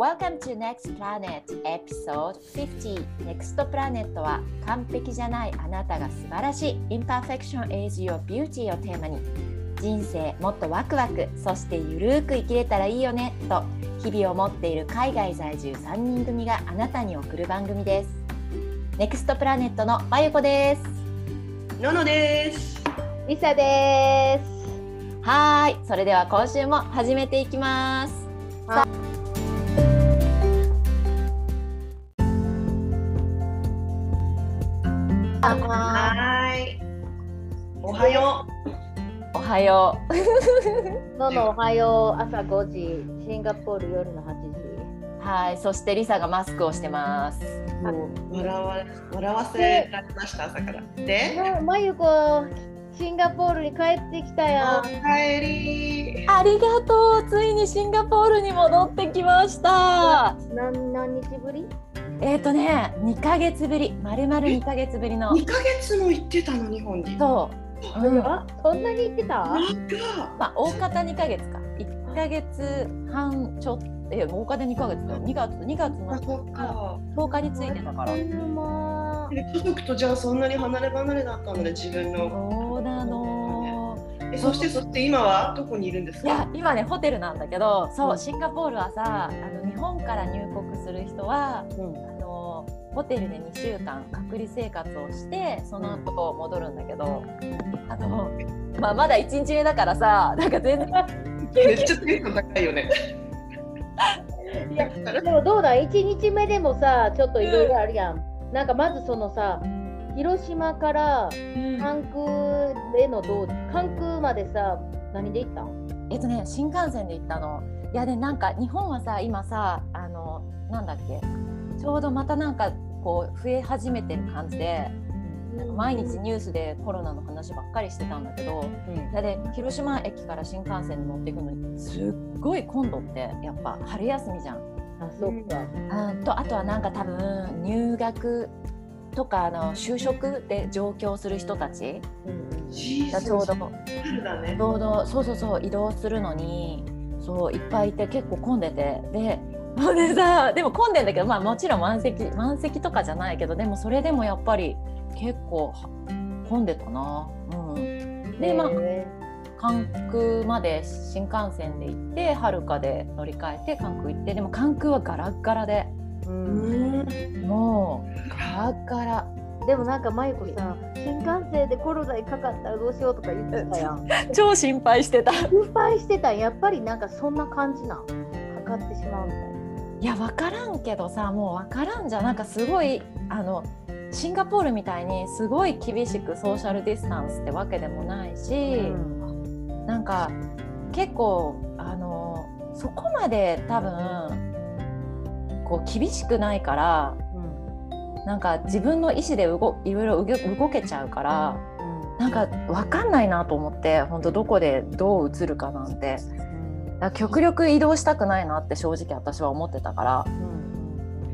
Welcome to Next Planet Episode 50 Next Planet は完璧じゃないあなたが素晴らしい Imperfection is your beauty をテーマに人生もっとワクワクそしてゆるーく生きれたらいいよねと日々を持っている海外在住3人組があなたに送る番組です。NEXT プラネットのまゆこです。ののです。りさです。はい。それでは今週も始めていきますよう。ののおはよう。朝5時。シンガポール夜の8時。はいそしてリサがマスクをしてます。う笑わ笑わせられました朝から。で？まゆこシンガポールに帰ってきたよ。おかえり。ありがとうついにシンガポールに戻ってきました。何何日ぶり？えっ、ー、とね2ヶ月ぶり。まるまる2ヶ月ぶりの。2ヶ月も行ってたの日本に。そう、うん、あそんなに行ってた？まあ大方2ヶ月か。1ヶ月半ちょっとえ大方2ヶ月だよ。2月2月の10日。についてたから。家族とじゃあそんなに離れ離れだったので自分の。そうなのえそしてそして今は？どこにいるんですか？いや今ねホテルなんだけどそうシンガポールはさあの日本から入国する人は、うん、あのホテルで2週間隔離生活をしてその後戻るんだけど、あの、まあ、まだ1日目だからさなんか全然 めっちゃテンション高いよね。いやでもどうだ？1日目でもさちょっといろいろあるやん。うん、なんかまずそのさ広島から関空への道関空までさ何で行ったん？えっとね新幹線で行ったの。いやでなんか日本はさ今さあのなんだっけ？ちょうどまたなんかこう増え始めてる感じで。毎日ニュースでコロナの話ばっかりしてたんだけど、うん、で広島駅から新幹線に乗っていくのにすっごい今度ってやっぱ春休みじゃん。あそっか、うん、とあとはなんか多分入学とかあの就職で上京する人たち。がちょうど、ちょうど。そうそうそう移動するのにそういっぱいいて結構混んでて。ででさでも混んでんだけど、まあ、もちろん満席満席とかじゃないけどでもそれでもやっぱり結構混んでたな。うん、でまあ関空まで新幹線で行ってはるかで乗り換えて関空行ってでも関空はガラッガラで。うん。もうガラガラ。でもなんか舞子さ新幹線でコロナにかかったらどうしようとか言ってたやん。超心配してた。心配してたやっぱりなんかそんな感じなん？かかってしまうみたいないや分からんけどさもう分からんじゃん。なんかすごいあのシンガポールみたいにすごい厳しくソーシャルディスタンスってわけでもないし、うん、なんか結構あのそこまで多分こう厳しくないから、うん、なんか自分の意思で動いろいろ動けちゃうから、うん、なんか分かんないなと思って本当どこでどう映るかなんて、うん、極力移動したくないなって正直私は思ってたから。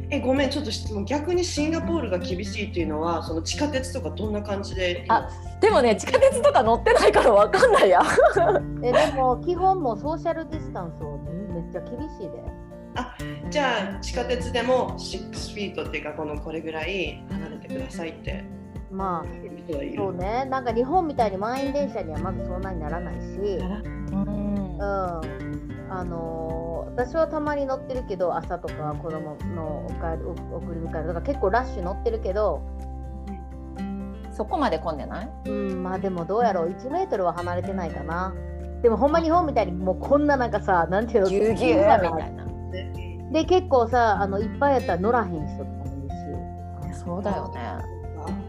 えごめんちょっと質問。逆にシンガポールが厳しいっていうのはその地下鉄とかどんな感じで？あでもね地下鉄とか乗ってないから分かんないや。えでも基本もソーシャルディスタンスをめっちゃ厳しいであじゃあ地下鉄でも6フィートっていうかこのこれぐらい離れてくださいって。まあそうね。なんか日本みたいに満員電車にはまずそんなにならないし。うん、あのー、私はたまに乗ってるけど朝とか子供のおか送り迎えとか結構ラッシュ乗ってるけどそこまで混んでない？うんまあでもどうやろう。1メートルは離れてないかな。でもほんま日本みたいにもうこんななんかさなんていうの？ぎゅうぎゅうみたいなで。結構さあのいっぱいやったら乗らへん人とかもいるし。そうだよね、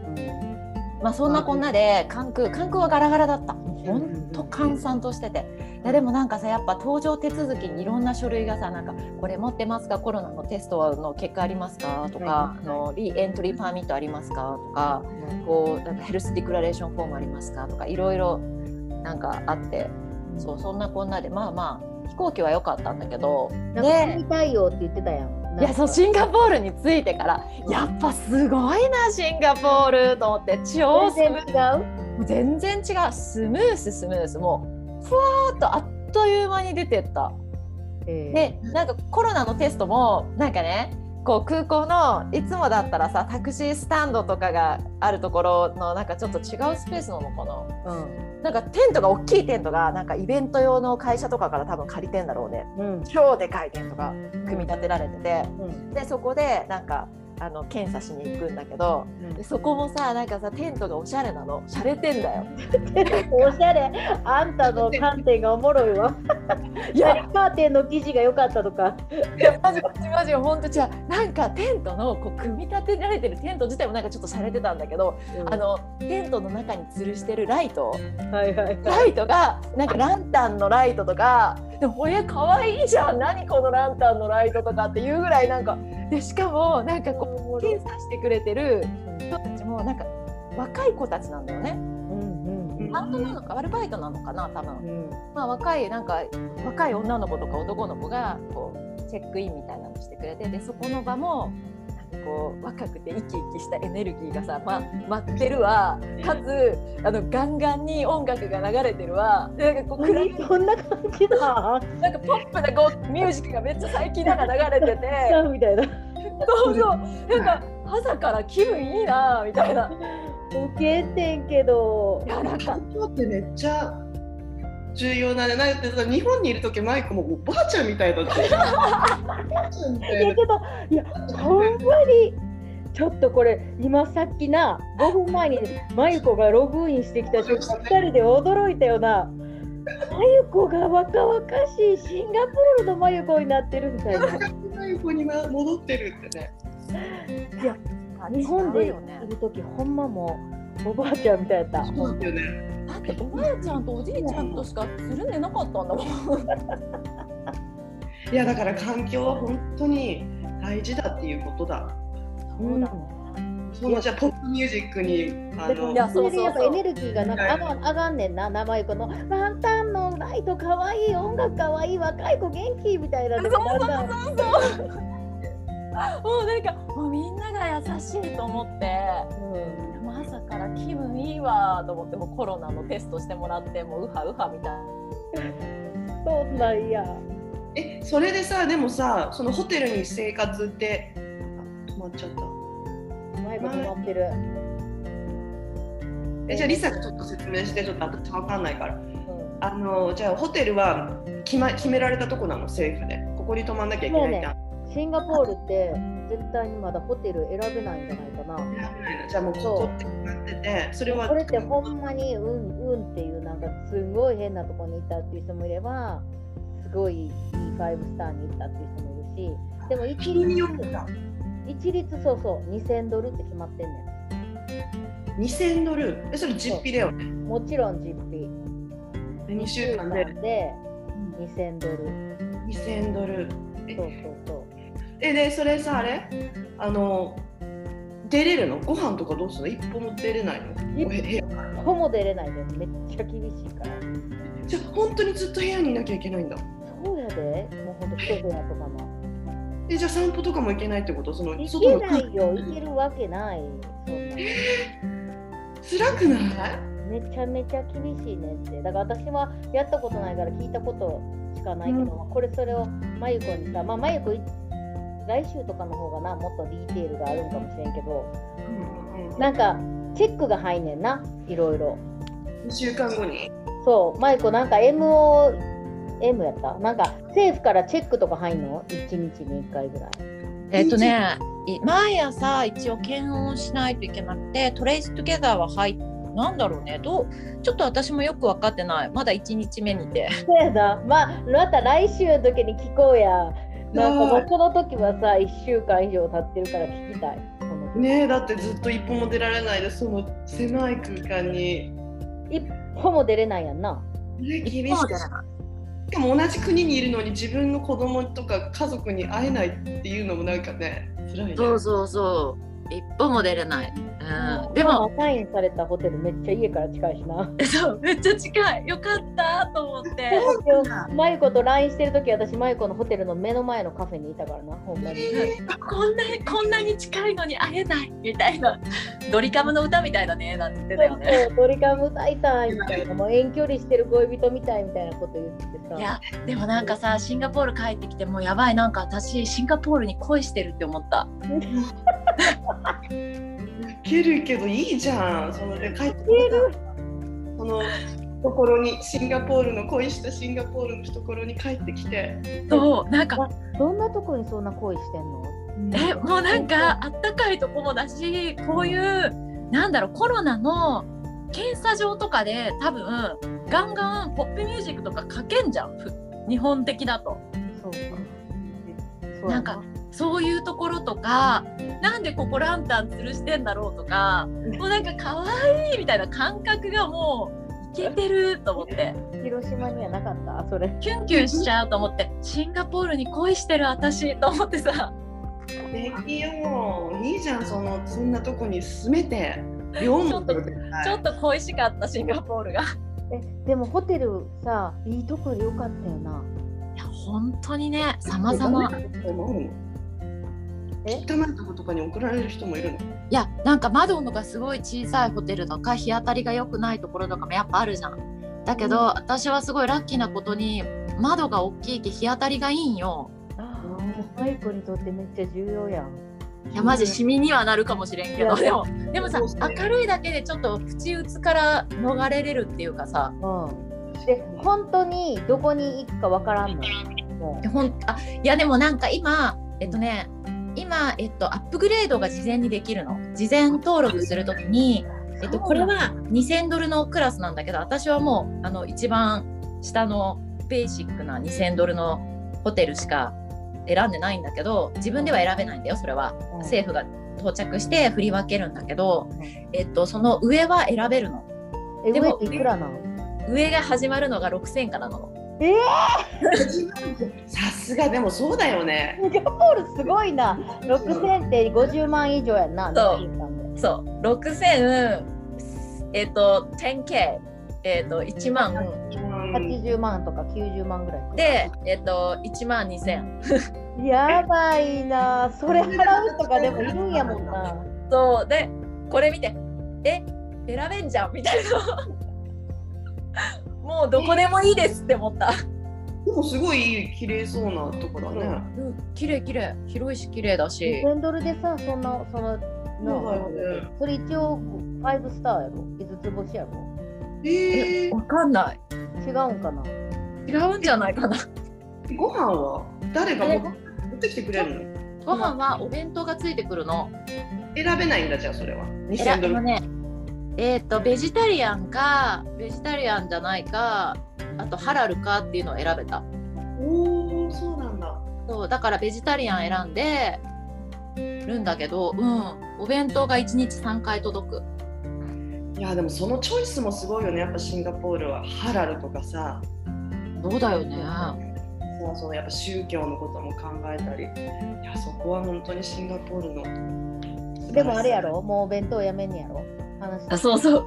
うん、まあそんなこんなで関空関空はガラガラだった。ほんと閑散としてて。いやでもなんかさやっぱ搭乗手続きにいろんな書類がさなんかこれ持ってますか？コロナのテストの結果ありますか？とか、あのリエントリーパーミットありますか？とか、こうなんかヘルスディクラレーションフォームありますか？とかいろいろなんかあって。そうそんなこんなで。まあまあ飛行機は良かったんだけどで見たいよって言ってたやん。いやそうシンガポールに着いてからやっぱすごいなシンガポールと思って超全然違う？全然違う。スムーススムース。もうふわーっとあっという間に出てった。でなんかコロナのテストもなんかねこう空港のいつもだったらさタクシースタンドとかがあるところのなんかちょっと違うスペースなのかな、うん、なんかテントが大きいテントがなんかイベント用の会社とかから多分借りてんだろうね、うん、超でかいテントが組み立てられてて、うん、でそこでなんかあの検査しに行くんだけど、うん、そこもさなんかさテントがおしゃれなの。しゃれてんだよ。おしゃれ。あんたの 観点がおもろいわ。いや。カーテンの生地が良かったとか。いやマジマジマジ本当じゃなんかテントのこう組み立てられてるテント自体もなんかちょっとしゃれてたんだけど、うん、あのテントの中に吊るしてるライト、はいはいはい、ライトがなんかランタンのライトとかでもこれかわいいじゃん。何このランタンのライトとかっていうぐらいなんかでしかもなんかこう検査してくれてる人たちもなんか若い子たちなんだよね。パートなのかアルバイトなのかな多分、うん、まあ、若いなんか若い女の子とか男の子がこうチェックインみたいなのしてくれてでそこの場もこう若くて生き生きしたエネルギーがさ、ま、待ってるわ。かつあのガンガンに音楽が流れてるわ。なんかこう暗い。こ んな感じだ。なんかポップなこうミュージックがめっちゃ最近なんか流れてて。みたいな。そうそう。なんか朝から気分いいなみたいな。受けてんけど。いやなんか。今日ってめっちゃ重要なねなんてさ日本にいる時マイクもおばあちゃんみたいだったいやけどいやほんまにちょっとこれ今さっきな5分前にマユコがログインしてきた瞬間2人で驚いたよな。マユコが若々しいシンガポールのマユコになってるみたいな。マユコに戻ってるってね。いや日本でいる時ほんまもおばあちゃんみたいだった。そうですよね。だっておばあちゃんとおじいちゃんとしかつるんでなかったんだもん。いやだから環境は本当に大事だっていうことだ。そうだそのじゃポップミュージックにあのいやそうそうそう。エネルギーがなんか上が上がんねんな。名前このランタンのライトかわいい音楽かわいい若い子元気みたいなそうそうそうそう。もうなんかもうみんなが優しいと思って、うん、から気分いいわと思ってもコロナのテストしてもらってもうウハウハみたいな。そんなんや。えそれでさでもさそのホテルに生活って止まっちゃった。前も止まってる。えじゃあリサがちょっと説明してちょっと私わかんないから。うん、あのじゃあホテルは決,、ま、決められたとこなの政府でここに泊まんなきゃいけないじゃん。シンガポールって絶対にまだホテル選べないんじゃないかな。選べないのじゃあもうここってててそれはこれってほんまにうんうんっていうなんかすごい変なところに行ったっていう人もいればすごいいい5スターに行ったっていう人もいるしでも一律一律そうそう2000ドルって決まってんねん。2000ドル？えそれ実費だよね？もちろん実費。2週間で？で2000ドル。2000ドル。そうそうそう。えでそれさあれ？あの出れるの？ご飯とかどうするの？一歩も出れないの？一歩も出れないでめっちゃ厳しいから。じゃあ本当にずっと部屋にいなきゃいけないんだ。そうやで。もうほんと一部屋とかも。えじゃあ散歩とかも行けないってこと？その行けないよ。行けるわけない。そんな辛くない？めちゃめちゃ厳しいねって。だから私はやったことないから聞いたことしかないけど、うん、これそれをまゆこにさまあまゆこ来週とかの方がなもっとディテールがあるんかもしれんけど、うん。うん、なんかチェックが入んねんないろいろ。2週間後に。そう。マイコなんか MOM やった？なんか政府からチェックとか入んの？1日に1回ぐらい。えっとね毎朝一応検温しないといけなくてトレイストゥゲザーは入ってなんだろうね。どうちょっと私もよく分かってない。まだ1日目にて。そうやな。まあまた来週の時に聞こうやなんかもうこの時はさ1週間以上経ってるから聞きたい。ねだってずっと一歩も出られないでその狭い空間に一歩も出れないやんな。ね厳しい。しかも同じ国にいるのに自分の子供とか家族に会えないっていうのもなんかね辛いね。そうそうそ一歩も出れない。うん、でもサインされたホテルめっちゃ家から近いしな。そうめっちゃ近い。よかったと思って。マユコと LINE してる時私マユコのホテルの目の前のカフェにいたからなほんまに。こんなこんなに近いのに会えないみたいな ドリカムの歌みたいだねなんて言ってたよね。そうドリカム歌いたいみたいなもう遠距離してる恋人みたいみたいなこと言ってさ。いやでもなんかさシンガポール帰ってきてもうやばいなんか私シンガポールに恋してるって思った。けるけどいいじゃん。そので帰ってる。そのところにシンガポールの恋したシンガポールの懐に帰ってきて。そうなんかどんなとこにそんな恋してんの？えもうなんかあったかいとこもだしこういう、なんだろうコロナの検査場とかで多分ガンガンポップミュージックとかかけんじゃん日本的だと。そうか。な。んかそういうところとかなんでここランタン吊るしてんだろうとかもうなんか可愛いみたいな感覚がもういけてると思って。広島にはなかった？それ。キュンキュンしちゃうと思って。シンガポールに恋してる私と思ってさ。敵よいいじゃんそのそんなとこに住めてちょっとちょっと恋しかったシンガポールが。えでもホテルさいいとこでよかったよな。いや本当にね様々。汚いとことかに送られる人もいるの。いやなんか窓のがすごい小さいホテルとか日当たりが良くないところとかもやっぱあるじゃん。だけど、うん、私はすごいラッキーなことに窓が大きいき日当たりがいいんよああマイコにとってめっちゃ重要やんいやマジシミにはなるかもしれんけど。でもでもさ明るいだけでちょっと口打つから逃れれるっていうかさ、うん、で本当にどこに行くかわからんのほんあいやでもなんか今えっとね今、えっと、アップグレードが事前にできるの？事前登録するときに、えっと、これは2000ドルのクラスなんだけど、私はもう、あの、一番下のベーシックな2000ドルのホテルしか選んでないんだけど、自分では選べないんだよ、それは。政府が到着して振り分けるんだけど、えっと、その上は選べるの。でも、いくらなの？上が始まるのが6000からなの。えー、さすがでもそうだよね。シンガポールすごいな。6000って50万以上やな。そうそう6000えっ、ー、と 10K えっ、ー、と1万。80万とか90万ぐらいでえっ、ー、と1万2000やばいな。それ払うとかでもいるんやもんな。そう。でこれ見て。え選べんじゃん。みたいな。もうどこでもいいですって思った。でもすごい綺麗そうなとこだね。うん、綺麗綺麗。広いし綺麗だし。1000ドルでさそんなそのの、ね、それ一応5スターやろ。5つ星やろえー、わかんない。違うんかな違うんじゃないかな。ご飯は？誰が持ってきてくれるの？ご飯はお弁当がついてくるの。選べないんだじゃあそれは。2000ドル。ねえっ、ー、とベジタリアンかベジタリアンじゃないかあとハラルかっていうのを選べたおおそうなんだそうだからベジタリアン選んでるんだけどうんお弁当が1日3回届くいやでもそのチョイスもすごいよね。やっぱシンガポールはハラルとかさ。そうだよね。そうそう。やっぱ宗教のことも考えたり。いやそこは本当にシンガポールの。でもあれやろ？もうお弁当やめんねやろ？話あそうそう。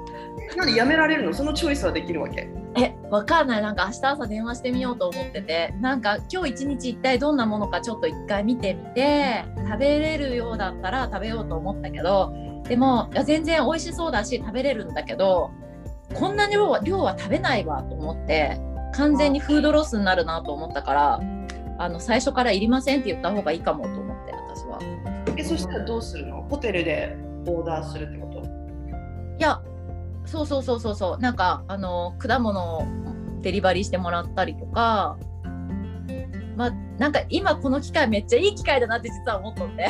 なんでやめられるの？そのチョイスはできるわけ？えわかんない。なんか明日朝電話してみようと思ってて。なんか今日一日一体どんなものかちょっと一回見てみて。食べれるようだったら食べようと思ったけどでもいや全然美味しそうだし食べれるんだけどこんな量は量は食べないわと思って完全にフードロスになるなと思ったからあの最初からいりませんって言った方がいいかもと思って私は。えそしたらどうするの？ホテルでオーダーするってこと？いやそうそうそうそうそう。なんかあの果物をデリバリーしてもらったりとかまあなんか今この機会めっちゃいい機会だなって実は思っとって、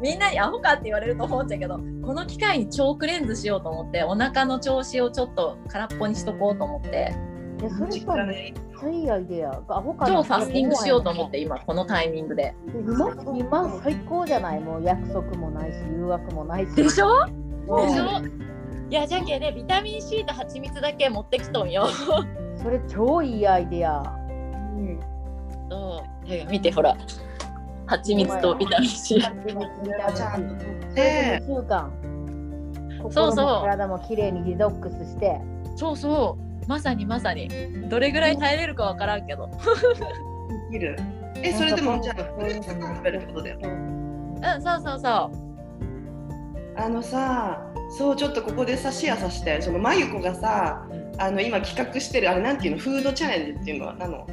みんなにアホかって言われると思うんだけどこの機会にチョークレンズしようと思ってお腹の調子をちょっと空っぽにしとこうと思って。いやそれさめっちゃいいアイデア。アホか超ファスティングしようと思って今このタイミングで。今今最高じゃない？もう約束もないし誘惑もないし。でしょ？でしょ？いやじゃけねビタミン C と蜂蜜だけ持ってきとんよ。それ超いいアイデア。うん。そう。見てほら蜂蜜とビタミン C 蜂蜜ビタミン C で2週間そうそう体もきれいにデトックスして。そうそう。まさにまさに。どれぐらい耐えれるかわからんけど。できる。えそれでもじゃあフルーツ食べるってことだよ。ねうんそうそうそあのさそうちょっとここでさシェアさせて。そのまゆこがさあの今企画してるあれなんていうの？フードチャレンジっていうのはなの？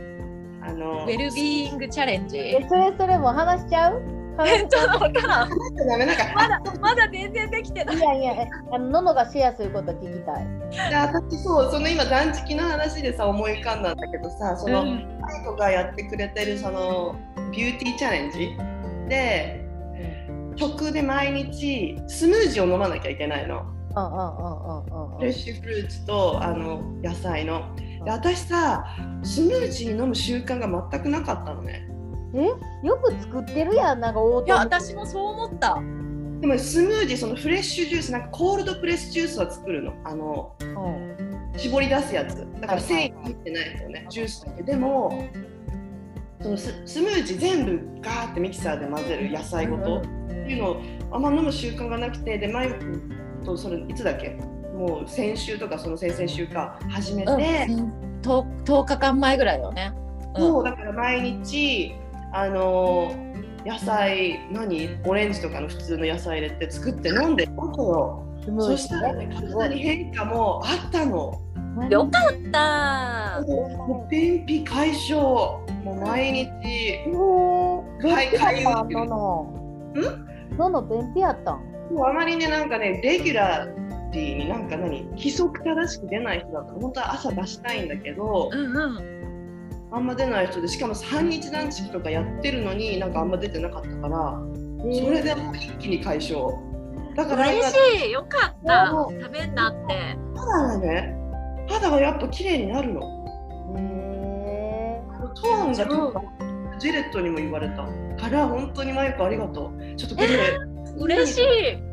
あのうウェルビーイングチャレンジ。えそれそれもう話しちゃう？話えしちょっとわからん。ダメなんかまだまだ全然できてない。いやいやえあのののがシェアすること聞きたい。で私そうその今断食の話でさ思い浮かんだんだけどさその、うん。マイコがやってくれてるそのビューティーチャレンジで食で毎日スムージーを飲まなきゃいけないの。うんうんうんうんうん。フレッシュフルーツとあの野菜の。で私さスムージー飲む習慣が全くなかったのね。え？よく作ってるやんなんかオーいやト私もそう思った。でもスムージーそのフレッシュジュースなんかコールドプレスジュースは作るの。あのうん。絞り出すやつ。だからはい繊維入ってないですよねジュースだけ。でもそのススムージー全部ガーってミキサーで混ぜる野菜ごと。っていうのをあんま飲む習慣がなくてでマイクとそれいつだっけ？もう先週とかその先々週か始めて、うん。10, 10日間前ぐらいよね。うん。そうだから毎日あの野菜何？オレンジとかの普通の野菜入れて作って飲んでるわけよスムージーそしたらね体に変化もあったの。よかった。もう便秘解消。もう毎日。へーはい便秘やったんかゆいのの。便秘やったん。もうあまりねなんかねレギュラーリーになんか何規則正しく出ない人だと本当は朝出したいんだけどうんうん。あんま出ない人でしかも半日断食とかやってるのになんかあんま出てなかったからそれでもう一気に解消。だから嬉今しい。よかった。も食べんなって。肌がね肌がやっぱ綺麗になるの。へあのトーンがジェレットにも言われた。から本当にマイコありがとう。ちょっとこれ嬉しい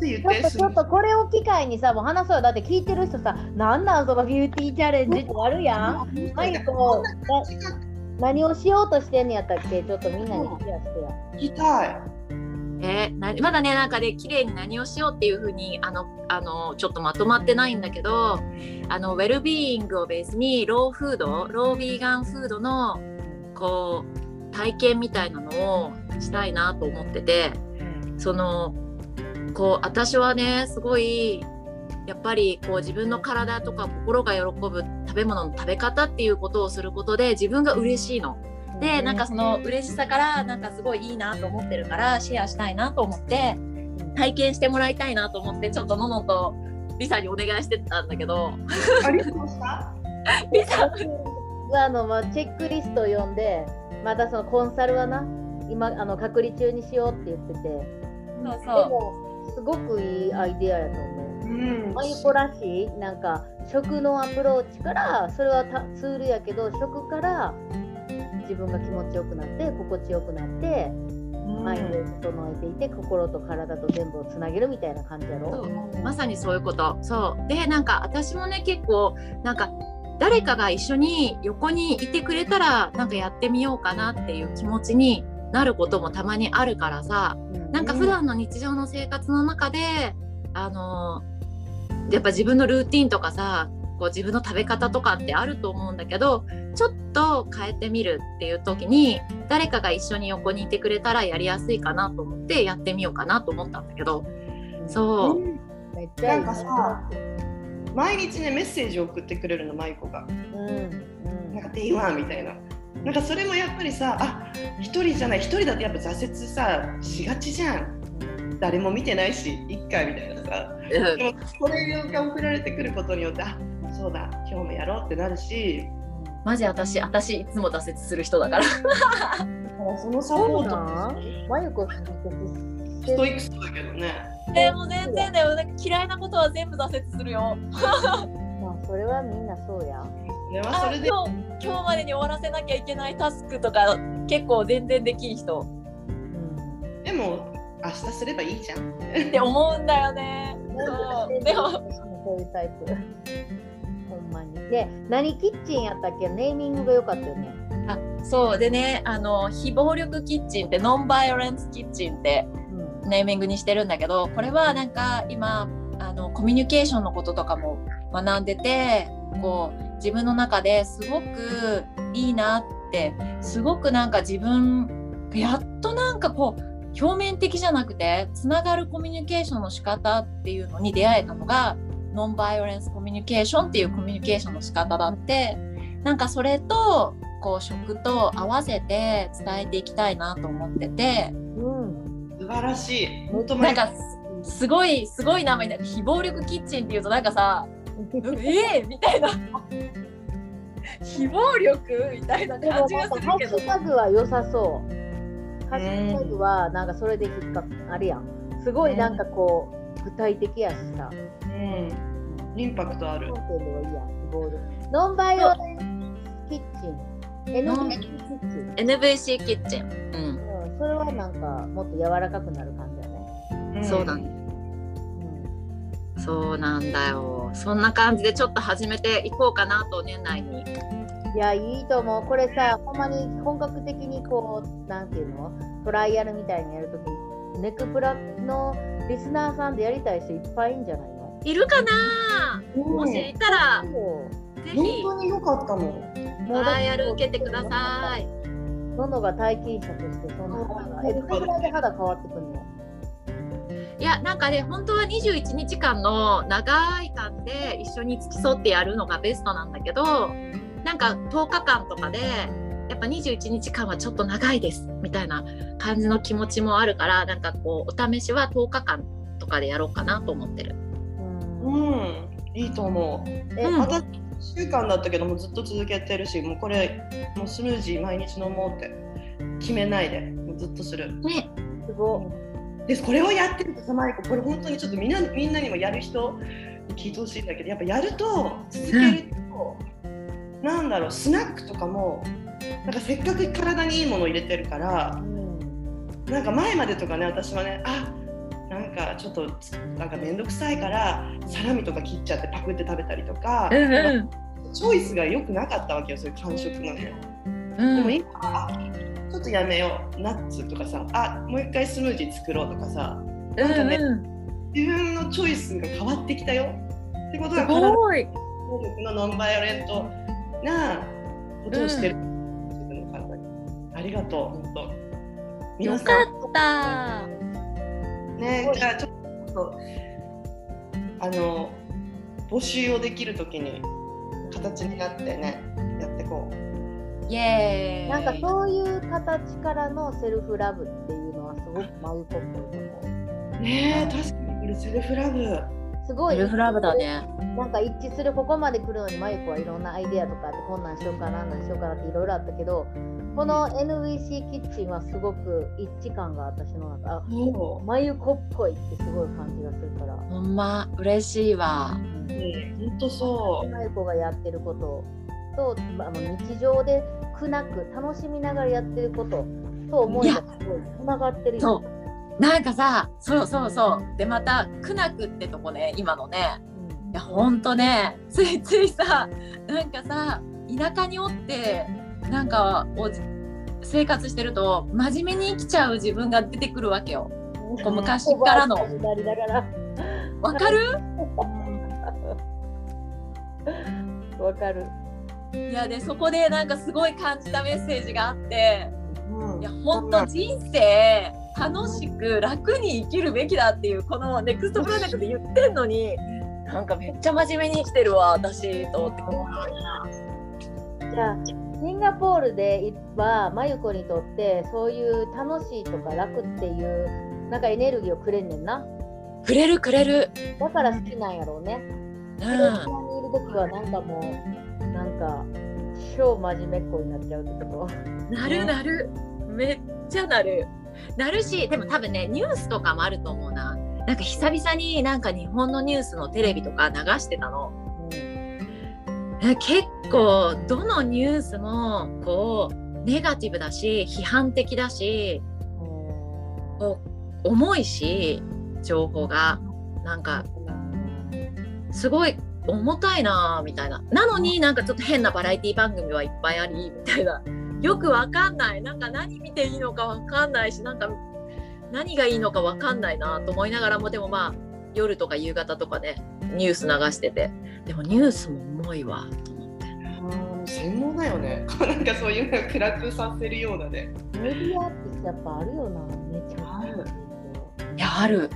ちょっとちょっとこれを機会にさもう話そうよだって聞いてる人さなんなんそのビューティーチャレンジってあるやん。何をしようとしてんのやったっけ？ちょっとみんなにシェアしてや聞きたい。えーなまだねなんかで綺麗に何をしようっていう風にあのあのちょっとまとまってないんだけどあのウェルビーイングをベースにローフードロービーガンフードのこう体験みたいなのをしたいなと思っててそのこう私はねすごいやっぱりこう自分の体とか心が喜ぶ食べ物の食べ方っていうことをすることで自分が嬉しいの。でなんかその嬉しさからなんかすごいいいなと思ってるからシェアしたいなと思って体験してもらいたいなと思ってちょっとののとリサにお願いしてたんだけど。ありがとうございま リサ。あの、まあ、チェックリストを読んでまたそのコンサルはな今あの隔離中にしようって言ってて。そうでそう。もすごくいいアイデアやと思う。うん。マユコらしいなんか食のアプローチからそれはたツールやけど食から自分が気持ちよくなって心地よくなってマインドを整えていて心と体と全部をつなげるみたいな感じやろ？まさにそういうこと。そう。でなんか私もね結構なんか誰かが一緒に横にいてくれたらなんかやってみようかなっていう気持ちになることもたまにあるからさなんか普段の日常の生活の中で、あのやっぱ自分のルーティンとかさこう自分の食べ方とかってあると思うんだけどちょっと変えてみるっていう時に誰かが一緒に横にいてくれたらやりやすいかなと思ってやってみようかなと思ったんだけど。そう。めっちゃいいなんかさ毎日ねメッセージを送ってくれるのマイコが。うん。うん。なんか「 Day one」みたいななんかそれもやっぱりさあ一人じゃない一人だってやっぱ挫折さしがちじゃん。誰も見てないし一回みたいなさ。うん。でもこれが送られてくることによってあそうだ今日もやろうってなるし。マジ私私いつも挫折する人だから。だからそのサポそうートマユコスストイックそうだけどね。でも全然だよ。なんか嫌いなことは全部挫折するよ。まあそれはみんなそうやそれはそれで。あ今日今日までに終わらせなきゃいけないタスクとか結構全然できん人。うん。でも明日すればいいじゃん。って思うんだよね。そう。でもそういうタイプ。ほんまに。で、何キッチンやったっけ？ネーミングが良かったよね。そう。でねあの非暴力キッチンってノンバイオレンスキッチンってネーミングにしてるんだけどこれはなんか今あのコミュニケーションのこととかも学んでてこう自分の中ですごくいいなってすごくなんか自分やっとなんかこう表面的じゃなくてつながるコミュニケーションの仕方っていうのに出会えたのがノンバイオレンスコミュニケーションっていうコミュニケーションの仕方だってなんかそれとこう食と合わせて伝えていきたいなと思ってて、うん、素晴らしい。なんかすごいすごい名前で非暴力キッチンっていうとなんかさええー、みたいな非暴力みたいな感じがするけど。ハッシュタグは良さそう。ハッシュタグはなんかそれで引っかあれやん。すごいなんかこう、具体的やしさ。うん。インパクトある。ノンバイオレンキッチン。NVC キッチン。NVC キッチン。うん。うん、それはなんかもっと柔らかくなる感じだね。うん、そうだね。そうなんだよ。そんな感じでちょっと始めていこうかなと年内に。いや、いいと思う。これさ、ほんまに本格的にこう、なんていうの？トライアルみたいにやるとき、ネクプラのリスナーさんでやりたい人いっぱいいんじゃないの？いるかな、うん、もしいたら、ぜひ。本当によかったの。トライアル受けてください。ののが体験者として、その肌が、え、どれぐらいで肌変わってくるの？いやなんかね本当は21日間の長い感じで一緒に付き添ってやるのがベストなんだけどなんか10日間とかでやっぱ21日間はちょっと長いですみたいな感じの気持ちもあるからなんかこうお試しは10日間とかでやろうかなと思ってる。うん、いいと思う。え、うん、私週間だったけどもずっと続けてるしもうこれもうスムージー毎日飲もうって決めないでもうずっとする。ねすごい。でこれをやってるとさマイコこれ本当にちょっとみんなみんなにもやる人に聞いてほしいんだけどやっぱやると続けると。うんなんだろうスナックとかもなんかせっかく体にいいものを入れてるから、うん、なんか前までとかね私はねあなんかちょっとなんか面倒くさいからサラミとか切っちゃってパクって食べたりとか、うんうん、チョイスが良くなかったわけよそういう感触のね。うん、でも今ちょっとやめよう。ナッツとかさあもう一回スムージー作ろうとかさ。なんかね、うんうん、自分のチョイスが変わってきたよ。ってことが体のノンバイオレントなことをしてる、うん、自分の体にありがとう本当。よかった。ねじゃあちょっとあの募集をできるときに形になってねやっていこうイエーイ。なんかそういう形からのセルフラブっていうのはすごくマウコっぽいと思う。ねえ確かに。これセルフラブ。すごい。ルフラブだね。なんか一致するここまで来るのにマユコはいろんなアイデアとかあってこんなんしようかななんしようかなっていろいろあったけどこの NVC キッチンはすごく一致感が私の中あマユコっぽいってすごい感じがするから。ほんま嬉しいわ。ほんとそう。マユコがやってることとあの日常で苦なく楽しみながらやってることと思いがすごいつながってるよ。なんかさそうそうそう。でまた苦なくってとこね今のね、いやほんとね。ついついさなんかさ田舎におってなんかお生活してると真面目に生きちゃう自分が出てくるわけよ。こう昔からの。わかる？わかる。いやでそこでなんかすごい感じたメッセージがあって、うん、いや本当人生楽しく楽に生きるべきだっていうこのネクストプロジェクトで言ってんのになんかめっちゃ真面目に生きてるわ私とって。じゃあシンガポールでは真由子にとってそういう楽しいとか楽っていうなんかエネルギーをくれんねんな。くれるくれる。だから好きなんやろうね。うん。にいる時はなんかもうなんか超真面目っ子になっちゃうってこと？なるなる。めっちゃなる。なるしでも多分ねニュースとかもあると思うな。なんか久々になんか日本のニュースのテレビとか流してたの、うん、結構どのニュースもこうネガティブだし批判的だし、こう重いし情報が。なんかすごい重たいなみたいな。なのになんかちょっと変なバラエティ番組はいっぱいありみたいな。よくわかんない。なんか何見ていいのかわかんないしなんか何がいいのかわかんないなと思いながらもでもまあ夜とか夕方とかねニュース流してて。でもニュースも重いわと思って。専門だよね。なんかそういうの暗くさせるようなね。メディアってやっぱあるよなめちゃあるいやある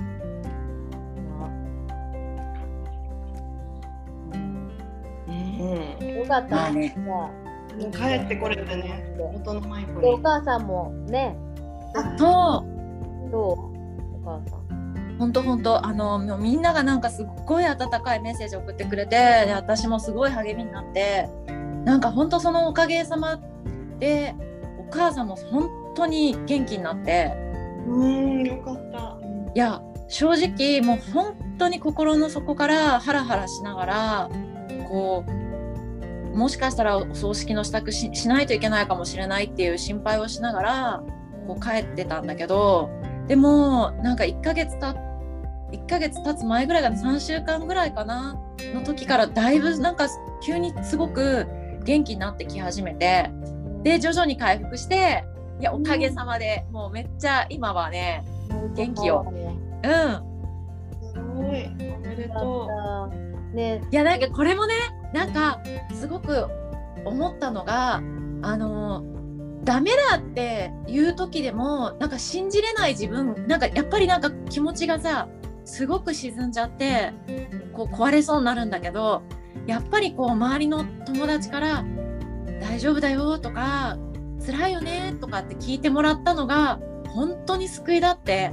うん、よかったね。もう帰ってこれてね、元のマイクに。お母さんもね。あと。どう？お母さん。本当本当あのみんながなんかすっごい温かいメッセージ送ってくれてで私もすごい励みになってなんか本当そのおかげさまでお母さんも本当に元気になってうんよかったいや正直もう本当に心の底からハラハラしながらこうもしかしたらお葬式の支度ししないといけないかもしれないっていう心配をしながらこう帰ってたんだけどでもなんか1ヶ月た1ヶ月経つ前ぐらいかな3週間ぐらいかなの時からだいぶなんか急にすごく元気になってき始めてで徐々に回復していやおかげさまで、もうめっちゃ今はね元気を。うんすごいおめでとう。ね、いやなんかこれもねなんかすごく思ったのがあのダメだっていう時でもなんか信じれない自分なんかやっぱりなんか気持ちがさすごく沈んじゃってこう壊れそうになるんだけどやっぱりこう周りの友達から「大丈夫だよ」とか「辛いよね」とかって聞いてもらったのが本当に救いだって。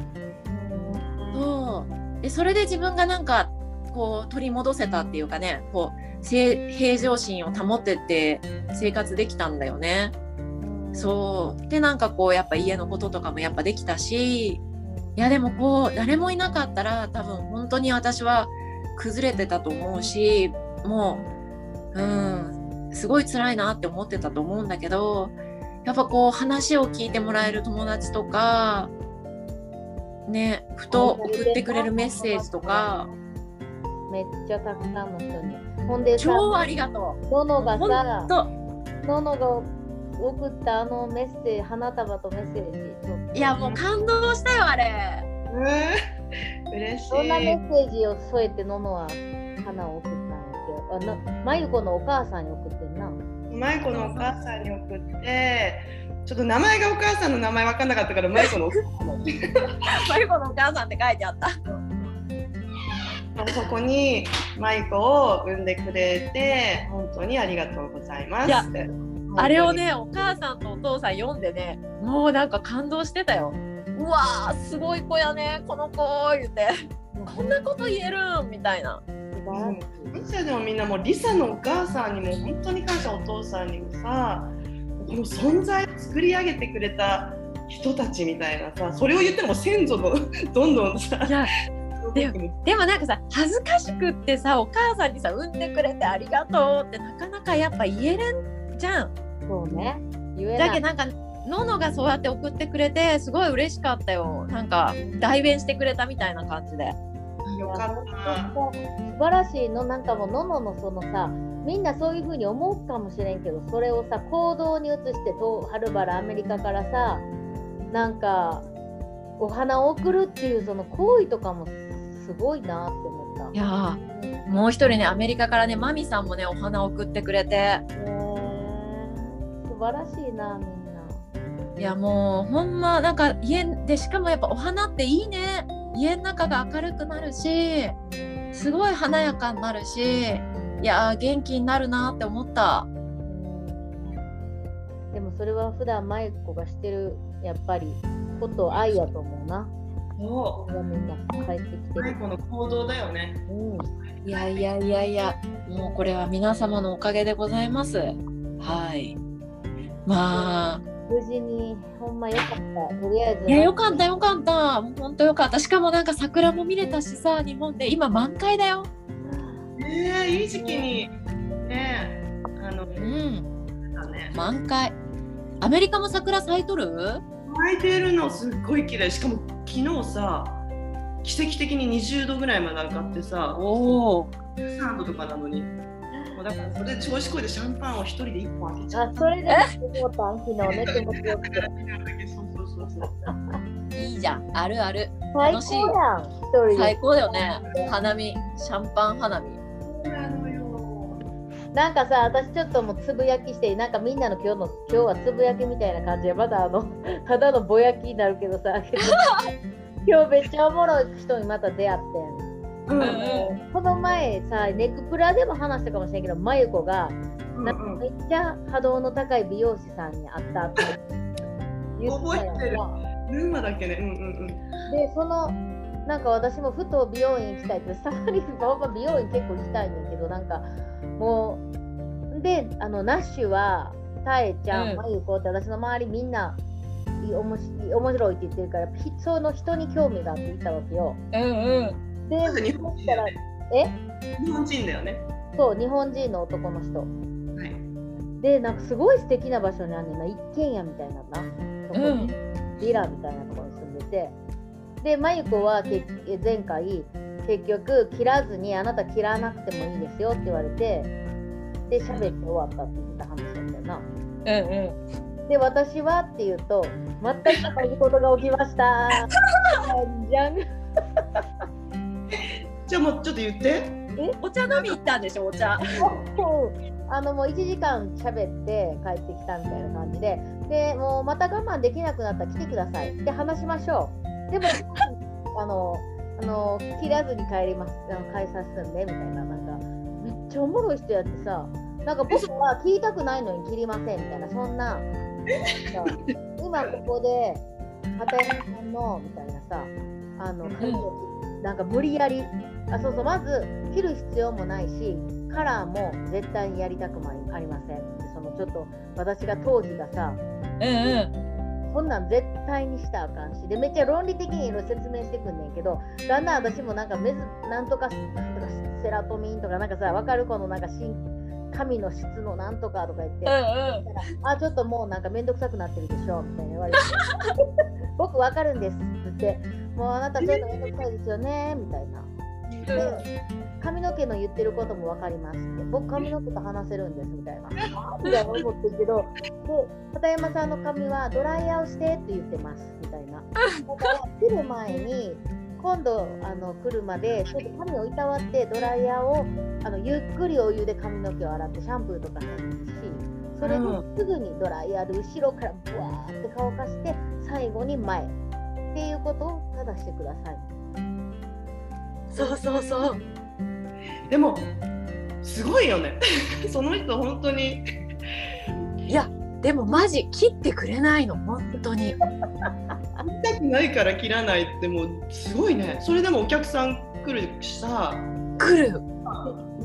そう。でそれで自分がなんかこう取り戻せたっていうかねこう平常心を保ってって生活できたんだよね。そうでなんかこうやっぱ家のこととかもやっぱできたしいやでもこう誰もいなかったら多分本当に私は崩れてたと思うしもううんすごい辛いなって思ってたと思うんだけどやっぱこう話を聞いてもらえる友達とかねふと送ってくれるメッセージとかめっちゃたくさんの人に。ほんでさ、超ありがとう。ののがさ、ののが送ったあのメッセージ、花束とメッセージ。いや、もう感動したよ、あれ。うん、嬉しい。そんなメッセージを添えてののは花を送ったんやけど、あのまゆこのお母さんに送ってんな。まゆこのお母さんに送って、ちょっと名前がお母さんの名前分かんなかったから、まゆこのお母さん。まゆこのお母さんって書いてあった。そこにマイコを産んでくれて本当にありがとうございます。あれをねお母さんとお父さん読んでねもうなんか感動してたよ。うわーすごい子やねこの子言って。こんなこと言えるみたいな。感謝でもみんなもうリサのお母さんにも本当に感謝お父さんにもさこの存在を作り上げてくれた人たちみたいなさそれを言っても先祖のどんどんさででもなんかさ恥ずかしくってさお母さんにさ産んでくれてありがとうってなかなかやっぱ言えれんじゃん。そうね言えだけどなんかののがそうやって送ってくれてすごい嬉しかったよなんか代弁してくれたみたいな感じで。よかった素晴らしいのなんかもうのののそのさみんなそういうふうに思うかもしれんけどそれをさ行動に移してとはるばるアメリカからさなんかお花を送るっていうその行為とかもすごいなって思った。いやもう一人ねアメリカからねマミさんもねお花送ってくれて。え素晴らしいなみんな。いやもうほんまなんか家でしかもやっぱお花っていいね家の中が明るくなるしすごい華やかになるしいや元気になるなって思った。でもそれは普段マイコがしてるやっぱりこと愛やと思うな。そうみんな帰ってきてる。この行動だよね。うん。いやいやいやいや、もうこれは皆様のおかげでございます。はい。まあ。無事にほんまよかった。とりあえず。いやよかったよかった。本当よかった。しかもなんか桜も見れたしさ、日本で今満開だよ。ええいい時期に。ねあの、うん。ね、満開。アメリカも桜咲いとる？咲いてるのすっごい綺麗しかも昨日さ奇跡的に20度ぐらいまで上がってさお13度とかなのにだからそれで調子こいでシャンパンを一人で一本開けちゃう。あ、それで思ったん昨日ね、気持ちよくて。いいじゃん、あるある。楽しい。最高だよね。花見、シャンパン花見。なんかさ、私ちょっともうつぶやきして、なんかみんなの今日の今日はつぶやきみたいな感じで、まだあの ただのぼやきになるけどさ、今日めっちゃおもろい人にまた出会ってん。うんうん、この前さネクプラでも話したかもしれんけど真由子が、なんかめっちゃ波動の高い美容師さんに会ったって言ってたやんか。だっけね。うんうんうん。でそのなんか私もふと美容院行きたいってさまに美容院結構行きたいねんけどなんかもうであのナッシュはたえちゃん、まゆこって私の周りみんな面白いって言ってるからその人に興味があって行ったわけよ。うんうんで、日本人だよね。え？日本人だよね。そう、日本人の男の人。はい。で、なんかすごい素敵な場所にあるねんな、一軒家みたいなな。うん。ビラみたいなところに住んでて。で、まゆこはけ前回、結局、切らずに、あなた切らなくてもいいですよって言われて、で、喋って終わったって言ってた話だったよな。うんうん。で、私はって言うと、全く同じことが起きました。じゃん。じゃあもうちょっと言ってえ？お茶飲み行ったんでしょお茶あのもう1時間喋って帰ってきたみたいな感じででもうまた我慢できなくなったら来てくださいで話しましょうでも あのあの切らずに帰ります。あの帰さすんでみたいななんか。めっちゃおもろい人やってさ。なんか僕は聞いたくないのに切りませんみたいなそんな。今ここで片山さんのみたいなさ。あの髪をなんか無理やり。あそうそう。まず切る必要もないしカラーも絶対にやりたくもありません。そのちょっと私が当時がさ、うんうん、そんなん絶対にしたらあかんし。でめっちゃ論理的にいろいろ説明してくんねんけどだんだん私もなんかメズなんとかなんとかセラトミンとかなんかさ分かるこのなんか神の質のなんとかとか言って、うんうん、あちょっともうなんか面倒くさくなってるでしょ。みたいな言われて。僕分かるんですってもうあなたちょっと面倒くさいですよね。みたいな。で髪の毛の言ってることも分かります。って僕髪の毛と話せるんですみたいな。みたいな思ってるけどで片山さんの髪はドライヤーをしてって言ってますみたいな。だから来る前に今度あの来るまでちょっと髪をいたわってドライヤーをあのゆっくりお湯で髪の毛を洗ってシャンプーとかしていいしそれですぐにドライヤーで後ろからブワーって乾かして最後に前っていうことを正してください。そうそうそう。でもすごいよね。その人本当に。いやでもマジ切ってくれないの。本当に。切たくないから切らないってもうすごいね。それでもお客さん来るしさ。来る。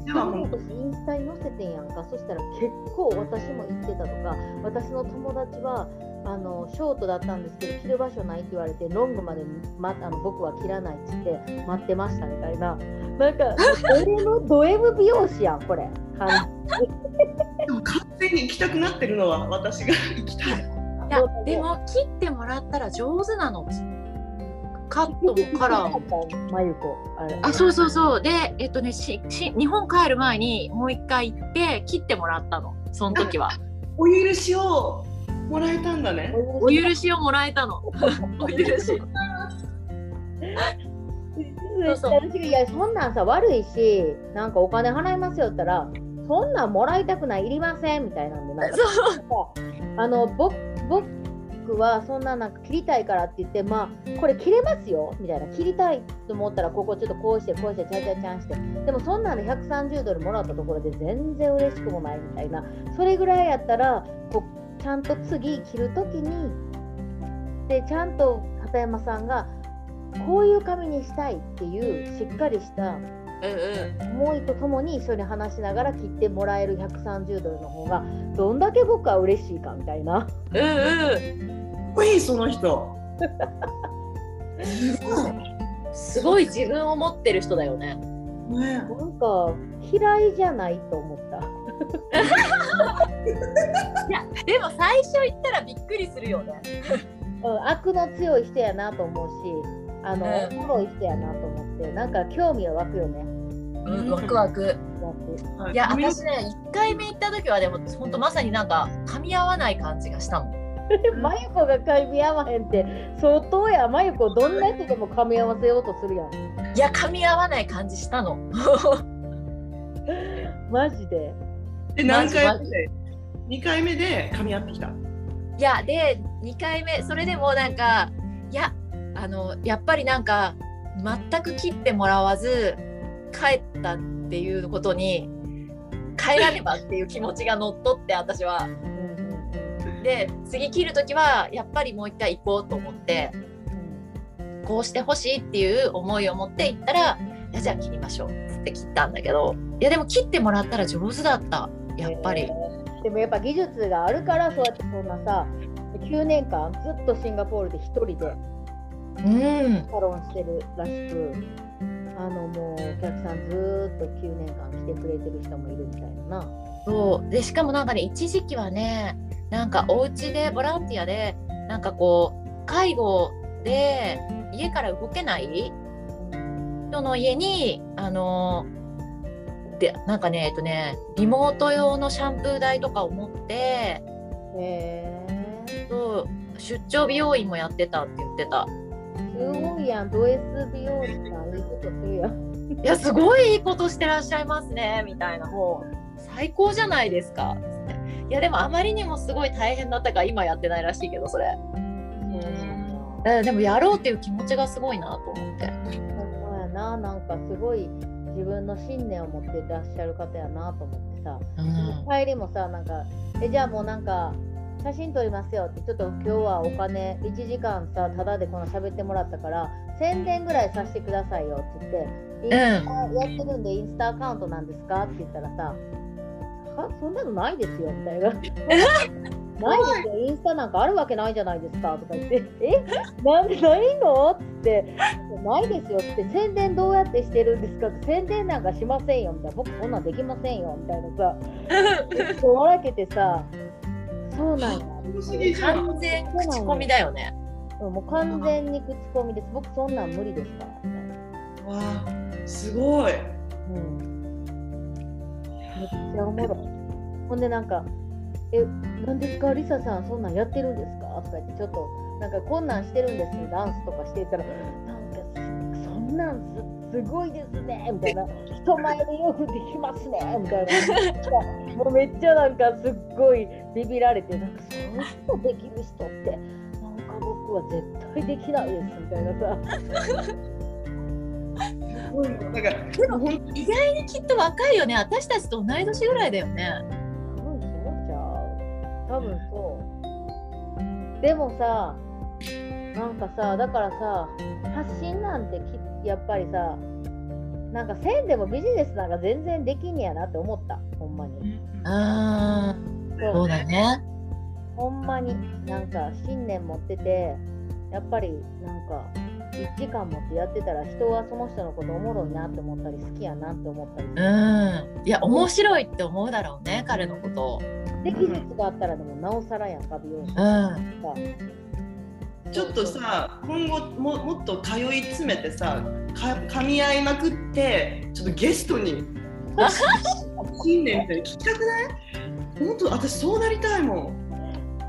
ではもうインスタに載せてんやんか。そしたら結構私も行ってたとか私の友達はあのショートだったんですけど着る場所ないって言われてロングまで、ま、あの僕は切らないっつって待ってましたみたいな。なんか俺のド M 美容師やんこれ。でも完全に行きたくなってるのは私が行きたい。いやでも切ってもらったら上手なの。カットもカラーも。まゆこあそうそうそう。でえっとねしし日本帰る前にもう一回行って切ってもらったの。その時は。お許しをもらえたんだね。お許しをもらえたの。お許し。そうそういやそんなんさ悪いしなんかお金払いますよって言ったらそんなんもらいたくないいりませんみたいなんでなんかあの僕僕はそんななんか切りたいからって言ってまあこれ切れますよみたいな切りたいと思ったらここちょっとこうしてこうしてちゃちゃちゃんしてでもそんなんで130ドルもらったところで全然嬉しくもないみたいなそれぐらいやったらこちゃんと次着る時にでちゃんと片山さんがこういう髪にしたいっていうしっかりした思いとともに一緒に話しながら切ってもらえる130ドルの方がどんだけ僕は嬉しいかみたいな。うんうん。その人。すごい自分を持ってる人だよね。ねなんか嫌いじゃないと思った。いやでも最初言ったらびっくりするよね。うん、悪の強い人やなと思うしあの、おもろい人やなと思ってなんか興味は湧くよね。うん、ワクワク。いや私ね1回目行った時はでも本当まさになんか噛み合わない感じがしたもん。マユコが噛み合わへんって相当やマユコどんな人でも噛み合わせようとするやん。いや噛み合わない感じしたの。マジで。で何回目で？2回目で噛み合ってきた。いやで2回目。それでもなんかいやあのやっぱりなんか全く切ってもらわず帰ったっていうことに帰らねばっていう気持ちが乗っ取って私は。で次切る時はやっぱりもう一回行こうと思ってこうしてほしいっていう思いを持って行ったら「いやじゃあ切りましょう」って切ったんだけどいやでも切ってもらったら上手だったやっぱり。でもやっぱ技術があるからそうやってそんなさ9年間ずっとシンガポールで1人でサロンしてるらしく、あのもうお客さんずっと9年間来てくれてる人もいるみたいな。そうでしかもなんかね一時期はねなんかお家でボランティアでなんかこう介護で家から動けない人の家にあのでなんかねえっとねリモート用のシャンプー台とかを持ってそう出張美容院もやってたって言ってた。すごいやん、ド S 美容師さん、いいことするやん。いや、すごいいいことしてらっしゃいますね、みたいな、もう、最高じゃないですか。いや、でもあまりにもすごい大変だったから、今やってないらしいけど、それ。うん、でもやろうっていう気持ちがすごいなと思って。そうやな、なんかすごい自分の信念を持ってらっしゃる方やなと思ってさ、うん、帰りもさ、なんか、え、じゃあもうなんか、写真撮りますよってちょっと今日はお金1時間さただでこの喋ってもらったから宣伝ぐらいさせてくださいよって言ってインスタやってるんでインスタアカウントなんですかって言ったらさは？そんなのないですよみたいな。ないですよ、インスタなんかあるわけないじゃないですかとか言って、え？なんでないの？って、ないですよって、宣伝どうやってしてるんですか？って、宣伝なんかしませんよみたいな、僕そんなんできませんよみたいなさ、笑けてさ、そうなんや。完全口コミだよね。もう完全に口コミです。僕そんなん無理ですから。わあ、すごい。うん。めっちゃおもろい。ほんでなんか、え、なんですか、リサさん、そんなんやってるんですか？とか言って、ちょっと、なんかこんなんしてるんです、ダンスとかしてたら、なんか、そんなんすすごいですね。みたいな。人前でよくできますね。みたいな。もうめっちゃなんかすっごいビビられてなんかそういう人できる人ってなんか僕は絶対できないです。みたいなさ。なんかでも意外にきっと若いよね。私たちと同い年ぐらいだよね多分そう。でもさなんかさだからさ発信なんてきやっぱりさなんか1000でもビジネスなんか全然できんやなって思った。ほんまに。ああそう。だね。ほんまに。なんか信念持っててやっぱりなんか1時間持ってやってたら人はその人のことおもろいなって思ったり好きやなって思ったりうん。いや面白いって思うだろうね彼のことで技術があったらでもなおさらやんか美容師うん。ちょっとさ今後ももっと通い詰めてさか噛み合いまくってちょっとゲストに 新年って聞きたくない？本当私そうなりたいもん。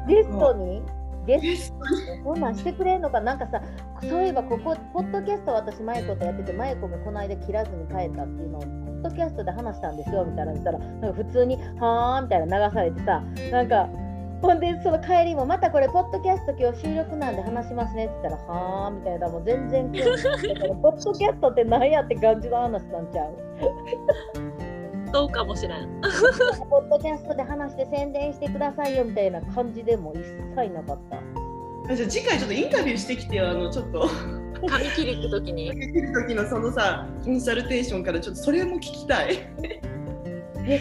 ゲストに？ゲストに？こんなんしてくれんのか？なんかさそういえばここポッドキャスト私マイコとやっててマイコがこの間切らずに帰ったっていうのをドキャストで話したんですよみたいな言ったらなんか普通に「はあ」みたいな流されてさなんかほんでその帰りもまたこれポッドキャスト今日収録なんで話しますねって言ったらはあみたいなもう全然興味ないポッドキャストって何やって感じの話なんちゃうそうかもしれん。ポッドキャストで話して宣伝してくださいよみたいな感じでも一切なかった。じゃあ次回ちょっとインタビューしてきてよあのちょっと髪切りく時に。髪切る時のそのさコンサルテーションからちょっとそれも聞きたい。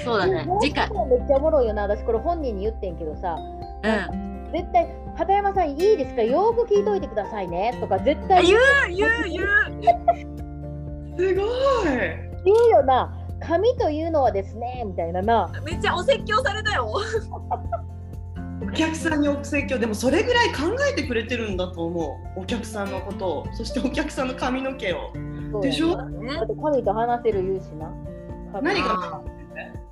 そうだね。次回。めっちゃおもろいよな。私これ本人に言ってんけどさ。うん。絶対片山さんいいですか？よく聞いといてくださいねとか絶対言う言う言うすごい言うよな紙というのはですねみたいななめっちゃお説教されたよお客さんにお説教でもそれぐらい考えてくれてるんだと思う。お客さんのことを。そしてお客さんの髪の毛を。でしょ、ね、だって髪と話せる言うしな。何が？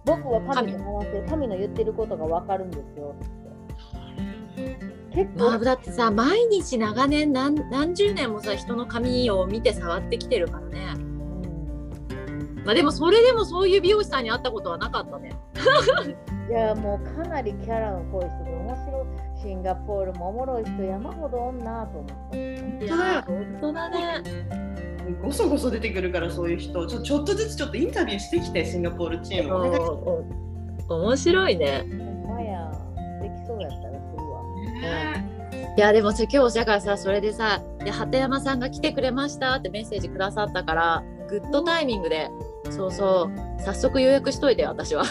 僕は神と話せ神の言ってることが分かるんですよ。結構、まあ、だってさ毎日長年何何十年もさ人の髪を見て触ってきてるからね、うん、まあでもそれでもそういう美容師さんに会ったことはなかったね。いやもうかなりキャラの濃い人で面白い。シンガポールもおもろい人山ほどおんなと思った。いや本当だね。ごそごそ出てくるからそういう人ちょちょっとずつちょっとインタビューしてきてシンガポールチーム面白いね。まや。できそうやったらするわ、いやでも今日だからさそれでさで鳩山さんが来てくれましたってメッセージくださったからグッドタイミングでそうそう。早速予約しといて私は。あ。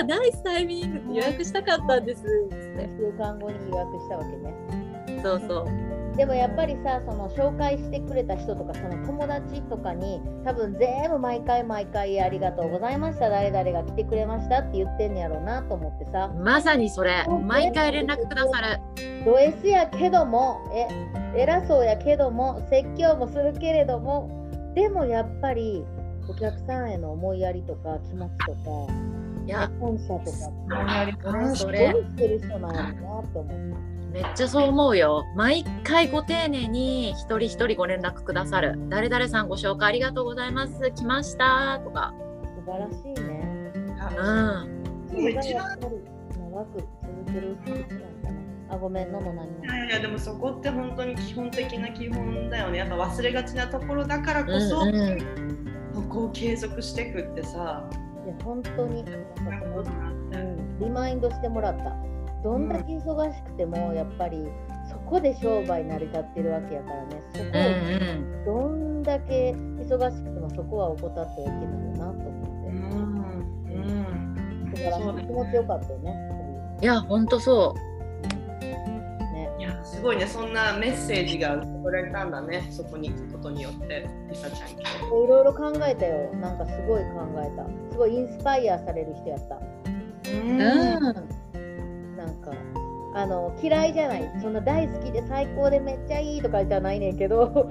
あナイスタイミング。って予約したかったんです。って2週間後に予約したわけね。そうそう。でもやっぱりさその紹介してくれた人とかその友達とかに多分全部毎回毎回ありがとうございました。誰々が来てくれましたって言ってんやろうなと思ってさ。まさにそれ。毎回連絡。くださるド S やけどもえ偉そう。やけども説教もするけれどもでもやっぱりお客さんへの思いやりとか気持ちとかいや感謝とかそれしてる人なんやなって思って。めっちゃそう思うよ。毎回ご丁寧に一人一人ご連絡くださる。誰々さんご紹介ありがとうございます。来ましたとか。素晴らしいね。うん。それがやっぱり長く続けるあ、ごめん、のの何いやいや、でもそこって本当に基本的な基本だよね。やっぱ忘れがちなところだからこそ、うんうん、そこを継続していくってさ。いや、本当に、うん、リマインドしてもらった。どんだけ忙しくてもやっぱりそこで商売成り立ってるわけやからね。そこをどんだけ忙しくてもそこは怠ってはいけないよなと思って、うん。うん、だから気持ちよかったよね。いやほんとそう、ね、いやすごいね。そんなメッセージが送られたんだね。そこに行くことによって。りさちゃんいろいろ考えたよ。なんかすごい考えた。すごいインスパイアされる人やった。うん。なんかあの嫌いじゃない。そんな大好きで最高でめっちゃいいとかじゃないねんけど。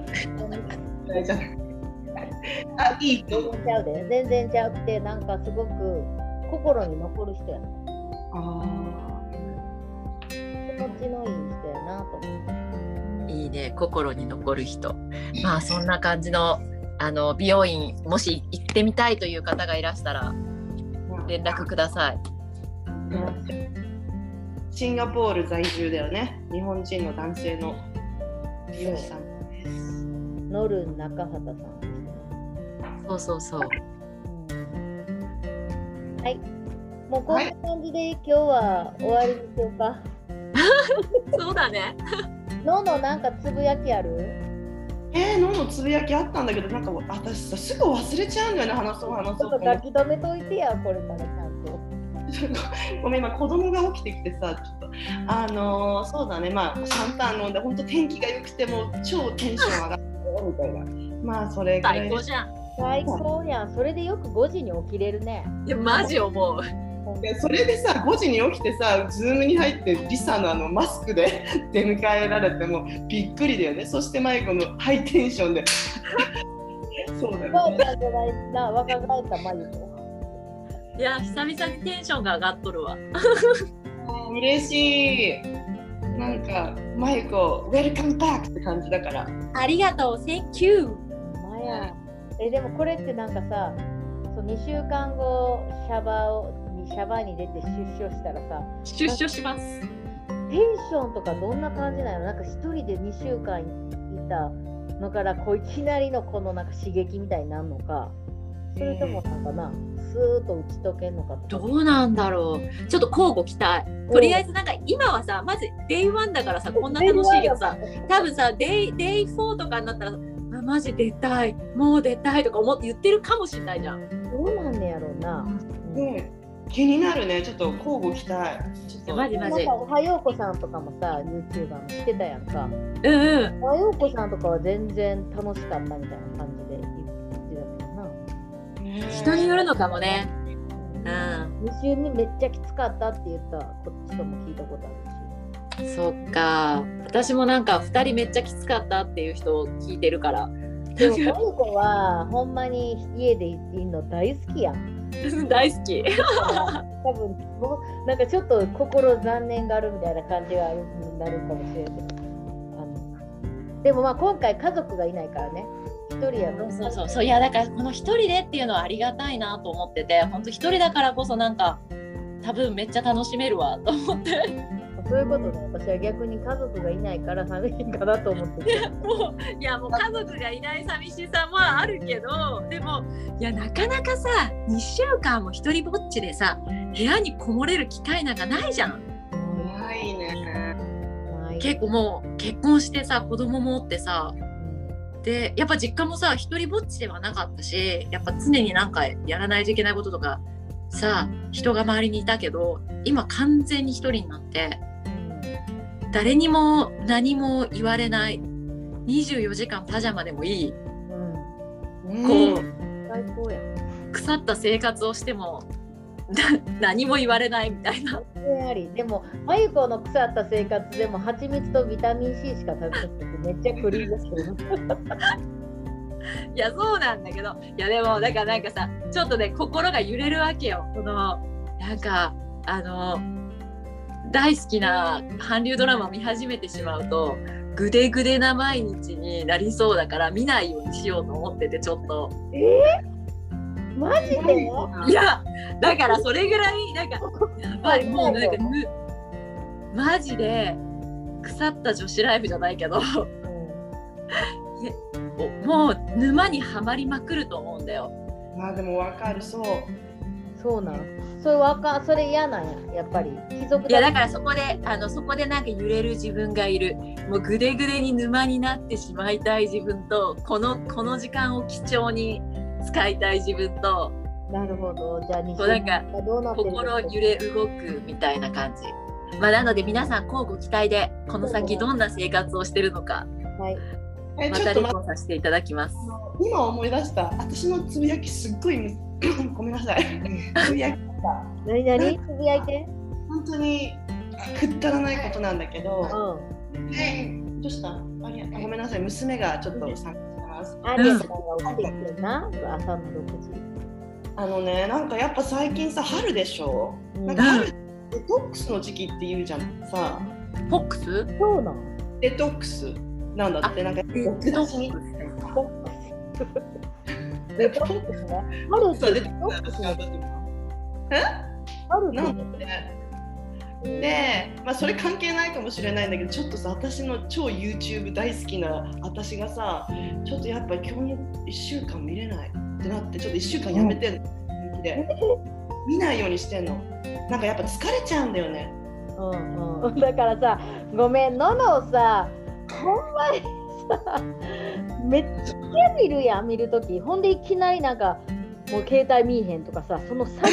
あいい全然ちゃうで。全然ちゃうくてなんかすごく心に残る人やなあちのいい人やなと思っていいね心に残る人。まあそんな感じのあの美容院もし行ってみたいという方がいらしたら連絡ください。うん。シンガポール在住だよね。日本人の男性の美容師さん。ですノルン中畑さんそうそうそう、うん、はい。もうこんな感じで今日は終わりでしょうか、そうだね。ののなんかつぶやきある？えー、ののつぶやきあったんだけどなんか私さすぐ忘れちゃうんだよね話そう話そうちょっと書き留めといてやこれからちゃんと。ごめん今子供が起きてきてさちょっと。あのー、そうだね。まあシャンタン飲んで本当天気が良くても超テンション上がってみたいな。まあそれぐらい。最高じゃん。最高やん。それでよく5時に起きれるね。いやマジ思うそれでさ5時に起きてさズームに入ってリサのあのマスクで 出迎えられてもびっくりだよね。そしてマイコの ハイテンションで。そうだよね。じゃないな。若返ったマユコ。いや久々にテンションが上がっとるわ。嬉しい。なんかマイコ welcome back って感じだから。ありがとう。Thank you まや。えでもこれってなんかさそう2週間後シャバをシャバに出て出所したらさ出所します。テンションとかどんな感じなの？なんか一人で2週間いたのからこういきなりのこのなんか刺激みたいになるのか。それともなんかな、スーッと打ち解けんのかどうなんだろう。ちょっと交互期待。とりあえずなんか今はさまずデイ1だからさこんな楽しいけどさ多分さデイデイ4とかになったらマジ出たいもう出たいとか思って言ってるかもしれないじゃん。どうなんねやろうな、ね気になるね。ちょっと交互期待。マジマジ。おはようこさんとかもさ YouTuber もしてたやんか。うんうん。おはようこさんとかは全然楽しかったみたいな感じ人によるのかもね。うん、2週目めっちゃきつかったって言ったこっちとも聞いたことあるし。そっか。私もなんか2人めっちゃきつかったっていう人を聞いてるから。でもマユコはほんまに家でいるの大好きやん。大好き。多分もうなんかちょっと心残念があるみたいな感じがあるになるかもしれないでもまあ今回家族がいないからね一人やそうそうそう。いやだからこの一人でっていうのはありがたいなと思ってて本当一人だからこそなんか多分めっちゃ楽しめるわと思って。そういうことね私は逆に家族がいないから寂しいかなと思って いやもういやもう家族がいない寂しさもあるけどでもいやなかなかさ2週間も一人ぼっちでさ部屋にこもれる機会なんかないじゃん。ないね。結構もう結婚してさ子供もおってさでやっぱ実家もさ一人ぼっちではなかったしやっぱ常になんかやらないといけないこととかさ人が周りにいたけど今完全に一人になって誰にも何も言われない。24時間パジャマでもいい、うん、こう腐った生活をしても何も言われないみたいな。あり。でもまゆこの腐った生活でも蜂蜜とビタミン C しか食べなくてめっちゃクリームしてる。いやそうなんだけど。いやでもだからなんかさちょっとね心が揺れるわけよ。このなんかあの大好きな韓流ドラマを見始めてしまうとぐでぐでな毎日になりそうだから見ないようにしようと思っててちょっと。えー、マジで？いやだからそれぐらいなんかやばいもうなんか むマジで腐った女子ライブじゃないけどもう沼にはまりまくると思うんだよ。まあでもわかるそう。そうなの。それわかそれ嫌なんややっぱり。貴族いやだからそこであのそこでなんか揺れる自分がいる。もうぐでぐでに沼になってしまいたい自分とこのこの時間を貴重に使いたい自分と。なるほど。じゃあそうなんか？心揺れ動くみたいな感じ。まあなので皆さん交互期待でこの先どんな生活をしてるのか、はい、またリポさせていただきます。今思い出した。私のつぶやきすっごい ごめんなさい。つぶやき何何？つぶやいて。本当にくったらないことなんだけど、うん、えどうした？あごめんなさい。娘がちょっと参加してます。あん。が起きてきてな朝の6時。あのねなんかやっぱ最近さ春でしょ、うん、なんか春デトックスの時期って言うじゃん。さ。フォックス？そうなんデトックスなんだってなんかックス。ックス。デトックスね。春ってでで、まあ、それ関係ないかもしれないんだけどちょっとさ私の超 YouTube 大好きな私がさちょっとやっぱり今日の1週間見れないってなってちょっと1週間やめてんの、うん、で見ないようにしてんの。なんかやっぱ疲れちゃうんだよね、うんうん、だからさごめんののさほんまにさめっちゃ見るやん見るときほんでいきなりなんかもう携帯見えへんとかさその差が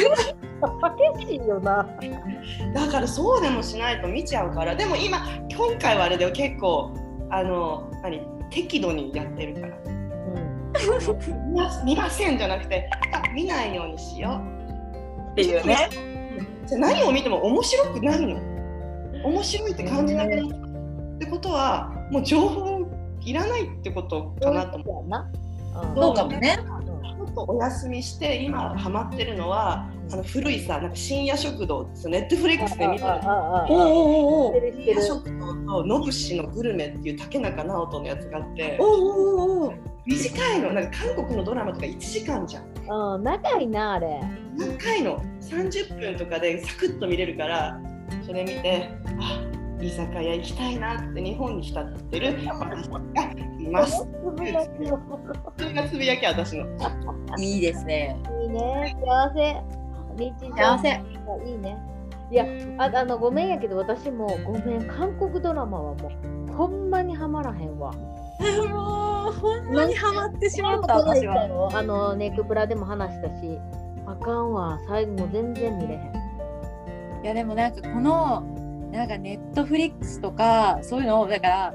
激しいよな。だからそうでもしないと見ちゃうからでも今今回はあれで結構あの何適度にやってるから、うん、見ませんじゃなくてあ見ないようにしよう。っていうね。じゃ何を見ても面白くなるの。面白いって感じなくなる、ってことはもう情報いらないってことかなと思う。そうかもね。とお休みして今ハマってるのはあの古いさなんか深夜食堂ネットフリックスで見てる深夜食堂とノブシのグルメっていう竹中直人のやつがあって短いの。なんか韓国のドラマとか1時間じゃん。うん、長いなあれ。長いの。30分とかでサクッと見れるからそれ見てあ居酒屋行きたいなって日本に浸ってる私がいます。それがつぶやき私の。いいですね。いいね。幸せ。幸せ。いいね。いやああのごめんやけど私もごめん韓国ドラマはもうほんまにはまらへんわ。もうほんまにはまってしまった私は。あのネクプラでも話したしあかんわ最後も全然見れへん。いやでもなんかこのなんかネットフリックスとかそういうのをだから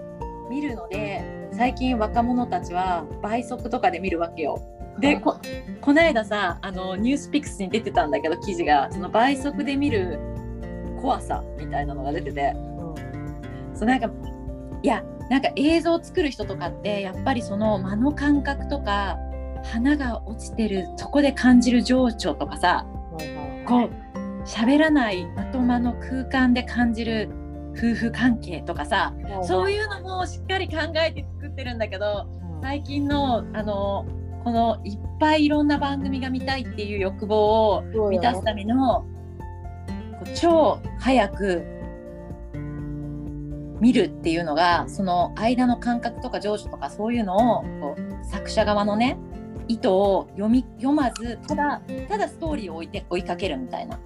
見るので最近若者たちは倍速とかで見るわけよ。でここの間さあのニュースピックスに出てたんだけど記事がその倍速で見る怖さみたいなのが出てて、うん、そうなんかいやなんか映像を作る人とかってやっぱりその間の感覚とか花が落ちてるそこで感じる情緒とかさ、こう喋らないまとまの空間で感じる夫婦関係とかさ、そういうのもしっかり考えて作ってるんだけど、最近のあのこのいっぱいいろんな番組が見たいっていう欲望を満たすための、超早く見るっていうのがその間の感覚とか情緒とかそういうのをこう作者側のね意図を読み読まずただただストーリーを追いて追いかけるみたいな。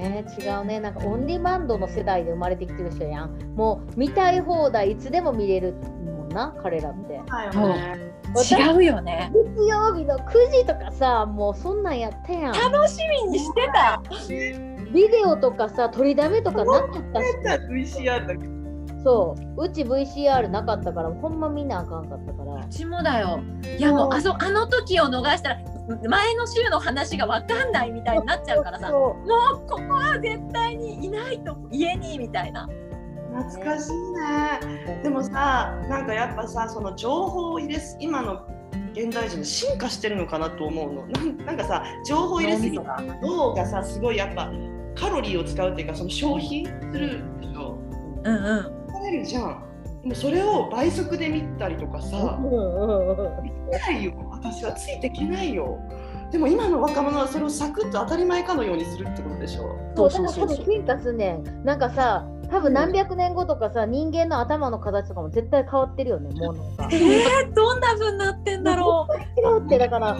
ね違うねなんかオンリバンドの世代で生まれてきてる人やんもう見たい放題いつでも見れるもんな彼らって。違うよね。月曜日の9時とかさもうそんなんやったやん。楽しみにしてた。ビデオとかさ取りだめとかなかったし。VCR だけそううち VCR なかったからほんま見なあかんかったからうちもだよいやもうあそあの時を逃したら前の週の話が分かんないみたいになっちゃうからさ。もうここは絶対にいないと家にみたいな。懐かしいね。でもさなんかやっぱさその情報を入れす今の現代人進化してるのかなと思うの。なんかさ情報入れすぎた脳がさすごいやっぱカロリーを使うっていうかその消費するでしょうんうん。れるじゃん。でもそれを倍速で見たりとかさ、見ないよ私はついていけないよ。でも今の若者はそれをサクッと当たり前かのようにするってことでしょ。そうそうそうそう。進化すんねん。なんかさ、多分何百年後とかさ、人間の頭の形とかも絶対変わってるよね、もうなんか。えー、どんな風になってんだろう。違うってだから。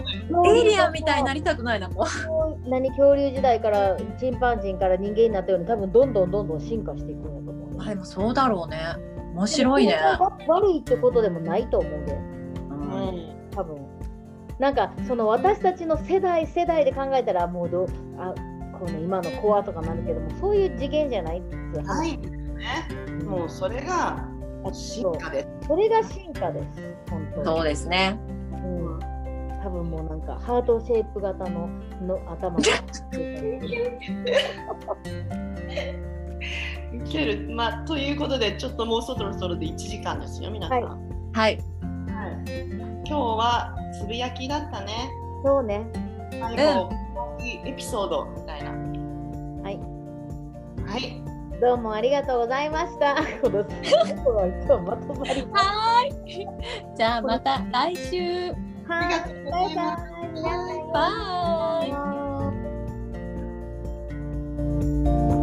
エイリアンみたいになりたくないなもう。何恐竜時代からチンパンジーから人間になったように多分どんどんどんどん進化していくんやと思う、ね。でもそうだろうね。面白いね。悪いってことでもないと思うで。うん、多分。なんかその私たちの世代世代で考えたらもうどあこの今のコアとかなるけどもそういう次元じゃないって話。ですね。もうそれが進化です。それが進化です。本当に。そうですね。うん。多分もうなんかハートシェイプ型のの頭が。受ける、まあ、ということでちょっともうそろそろで1時間ですよ皆さん、はい、はい、はい、今日はつぶやきだったね。そうね。最後、うん、エピソードみたいな。はい。はい。どうもありがとうございました。まとまりはいじゃあまた来週。はい。バイバイ。バイバイ。バイバイ。